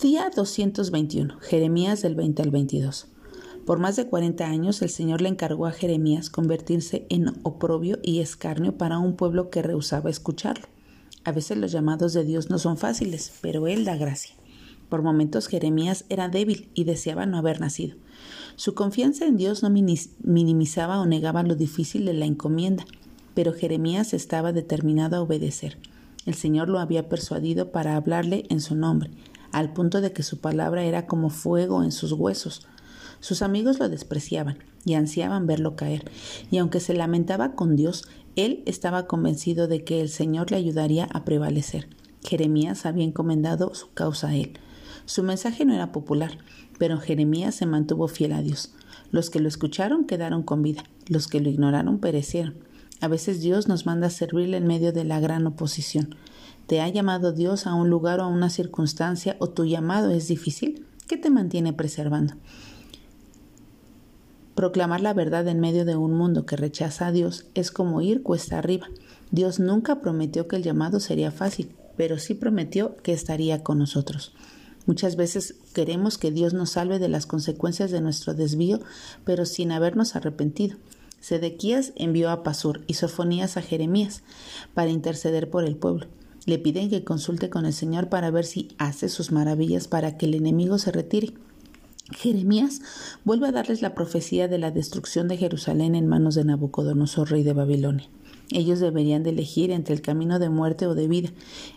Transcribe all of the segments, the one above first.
Día 221. Jeremías del 20 al 22. Por más de 40 años el Señor le encargó a Jeremías convertirse en oprobio y escarnio para un pueblo que rehusaba escucharlo. A veces los llamados de Dios no son fáciles, pero Él da gracia. Por momentos Jeremías era débil y deseaba no haber nacido. Su confianza en Dios no minimizaba o negaba lo difícil de la encomienda, pero Jeremías estaba determinado a obedecer. El Señor lo había persuadido para hablarle en su nombre, al punto de que su palabra era como fuego en sus huesos. Sus amigos lo despreciaban y ansiaban verlo caer, y aunque se lamentaba con Dios, él estaba convencido de que el Señor le ayudaría a prevalecer. Jeremías había encomendado su causa a él. Su mensaje no era popular, pero Jeremías se mantuvo fiel a Dios. Los que lo escucharon quedaron con vida, los que lo ignoraron perecieron. A veces Dios nos manda a servirle en medio de la gran oposición. ¿Te ha llamado Dios a un lugar o a una circunstancia o tu llamado es difícil? ¿Qué te mantiene preservando? Proclamar la verdad en medio de un mundo que rechaza a Dios es como ir cuesta arriba. Dios nunca prometió que el llamado sería fácil, pero sí prometió que estaría con nosotros. Muchas veces queremos que Dios nos salve de las consecuencias de nuestro desvío, pero sin habernos arrepentido. Sedequías envió a Pasur y Sofonías a Jeremías para interceder por el pueblo. Le piden que consulte con el Señor para ver si hace sus maravillas para que el enemigo se retire. Jeremías vuelve a darles la profecía de la destrucción de Jerusalén en manos de Nabucodonosor, rey de Babilonia. Ellos deberían de elegir entre el camino de muerte o de vida.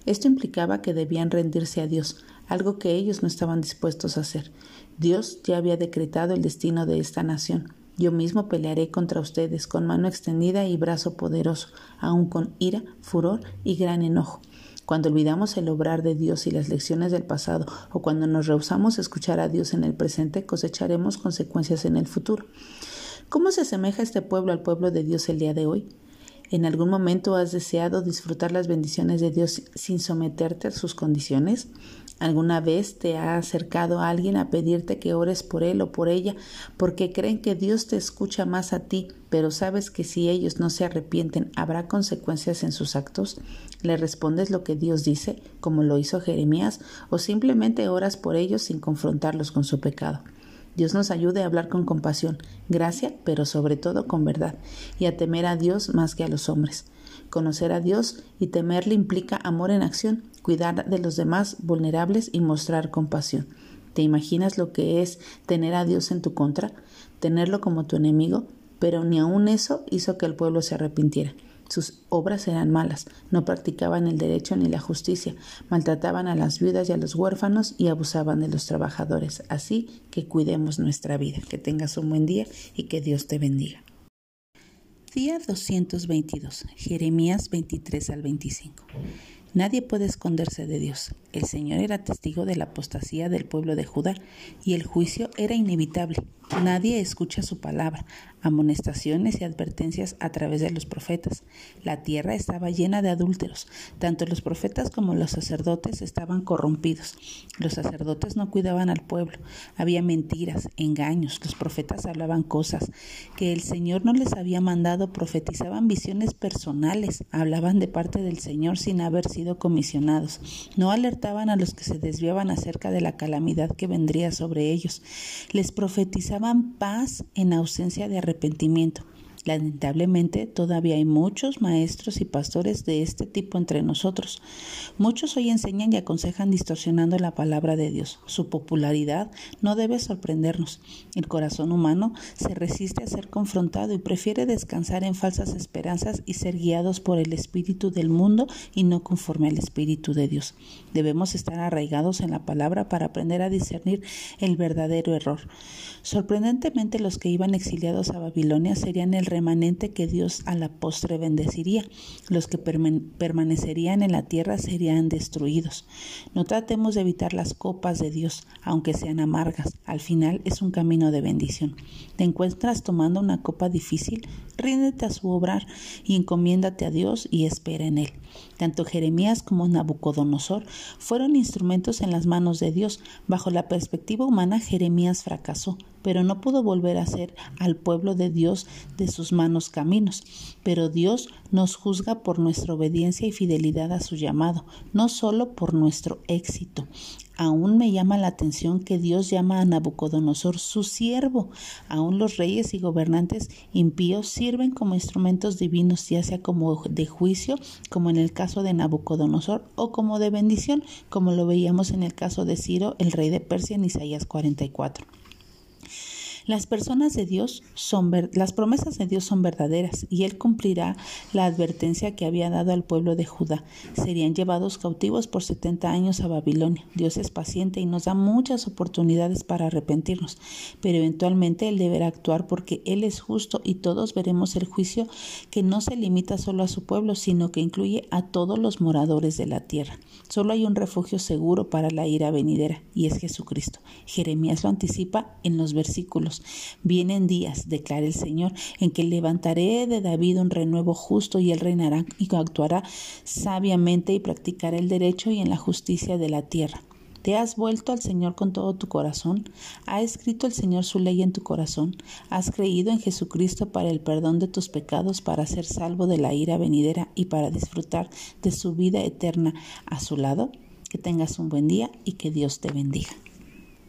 Esto implicaba que debían rendirse a Dios, algo que ellos no estaban dispuestos a hacer. Dios ya había decretado el destino de esta nación. Yo mismo pelearé contra ustedes con mano extendida y brazo poderoso, aun con ira, furor y gran enojo. Cuando olvidamos el obrar de Dios y las lecciones del pasado, o cuando nos rehusamos a escuchar a Dios en el presente, cosecharemos consecuencias en el futuro. ¿Cómo se asemeja este pueblo al pueblo de Dios el día de hoy? ¿En algún momento has deseado disfrutar las bendiciones de Dios sin someterte a sus condiciones? ¿Alguna vez te ha acercado alguien a pedirte que ores por él o por ella porque creen que Dios te escucha más a ti, pero sabes que si ellos no se arrepienten habrá consecuencias en sus actos? ¿Le respondes lo que Dios dice, como lo hizo Jeremías, o simplemente oras por ellos sin confrontarlos con su pecado? Dios nos ayude a hablar con compasión, gracia, pero sobre todo con verdad, y a temer a Dios más que a los hombres. Conocer a Dios y temerle implica amor en acción, cuidar de los demás vulnerables y mostrar compasión. ¿Te imaginas lo que es tener a Dios en tu contra? Tenerlo como tu enemigo, pero ni aun eso hizo que el pueblo se arrepintiera. Sus obras eran malas, no practicaban el derecho ni la justicia, maltrataban a las viudas y a los huérfanos y abusaban de los trabajadores. Así que cuidemos nuestra vida. Que tengas un buen día y que Dios te bendiga. Día 222, Jeremías 23 al 25. Nadie puede esconderse de Dios. El Señor era testigo de la apostasía del pueblo de Judá y el juicio era inevitable. Nadie escucha su palabra, amonestaciones y advertencias a través de los profetas. La tierra estaba llena de adúlteros. Tanto los profetas como los sacerdotes estaban corrompidos. Los sacerdotes no cuidaban al pueblo. Había mentiras, engaños. Los profetas hablaban cosas que el Señor no les había mandado, profetizaban visiones personales, hablaban de parte del Señor sin haber sido comisionados. No alertaban a los que se desviaban acerca de la calamidad que vendría sobre ellos. Les profetizaban paz en ausencia de arrepentimiento. Lamentablemente, todavía hay muchos maestros y pastores de este tipo entre nosotros. Muchos hoy enseñan y aconsejan distorsionando la palabra de Dios. Su popularidad no debe sorprendernos. El corazón humano se resiste a ser confrontado y prefiere descansar en falsas esperanzas y ser guiados por el espíritu del mundo y no conforme al espíritu de Dios. Debemos estar arraigados en la palabra para aprender a discernir el verdadero error. Sorprendentemente, los que iban exiliados a Babilonia serían el remanente que Dios a la postre bendeciría. Los que permanecerían en la tierra serían destruidos. No tratemos de evitar las copas de Dios, aunque sean amargas. Al final es un camino de bendición. ¿Te encuentras tomando una copa difícil? Ríndete a su obrar y encomiéndate a Dios y espera en Él. Tanto Jeremías como Nabucodonosor fueron instrumentos en las manos de Dios. Bajo la perspectiva humana, Jeremías fracasó, pero no pudo volver a hacer al pueblo de Dios de sus manos caminos. Pero Dios nos juzga por nuestra obediencia y fidelidad a su llamado, no solo por nuestro éxito. Aún me llama la atención que Dios llama a Nabucodonosor su siervo. Aún los reyes y gobernantes impíos sirven como instrumentos divinos, ya sea como de juicio, como en el caso de Nabucodonosor, o como de bendición, como lo veíamos en el caso de Ciro, el rey de Persia, en Isaías 44. Las personas de Dios son las promesas de Dios son verdaderas y él cumplirá la advertencia que había dado al pueblo de Judá. Serían llevados cautivos por 70 años a Babilonia. Dios es paciente y nos da muchas oportunidades para arrepentirnos, pero eventualmente él deberá actuar porque él es justo y todos veremos el juicio que no se limita solo a su pueblo, sino que incluye a todos los moradores de la tierra. Solo hay un refugio seguro para la ira venidera y es Jesucristo. Jeremías lo anticipa en los versículos Vienen días, declara el Señor, en que levantaré de David un renuevo justo y él reinará y actuará sabiamente y practicará el derecho y en la justicia de la tierra. ¿Te has vuelto al Señor con todo tu corazón? ¿Ha escrito el Señor su ley en tu corazón? ¿Has creído en Jesucristo para el perdón de tus pecados, para ser salvo de la ira venidera y para disfrutar de su vida eterna a su lado? Que tengas un buen día y que Dios te bendiga.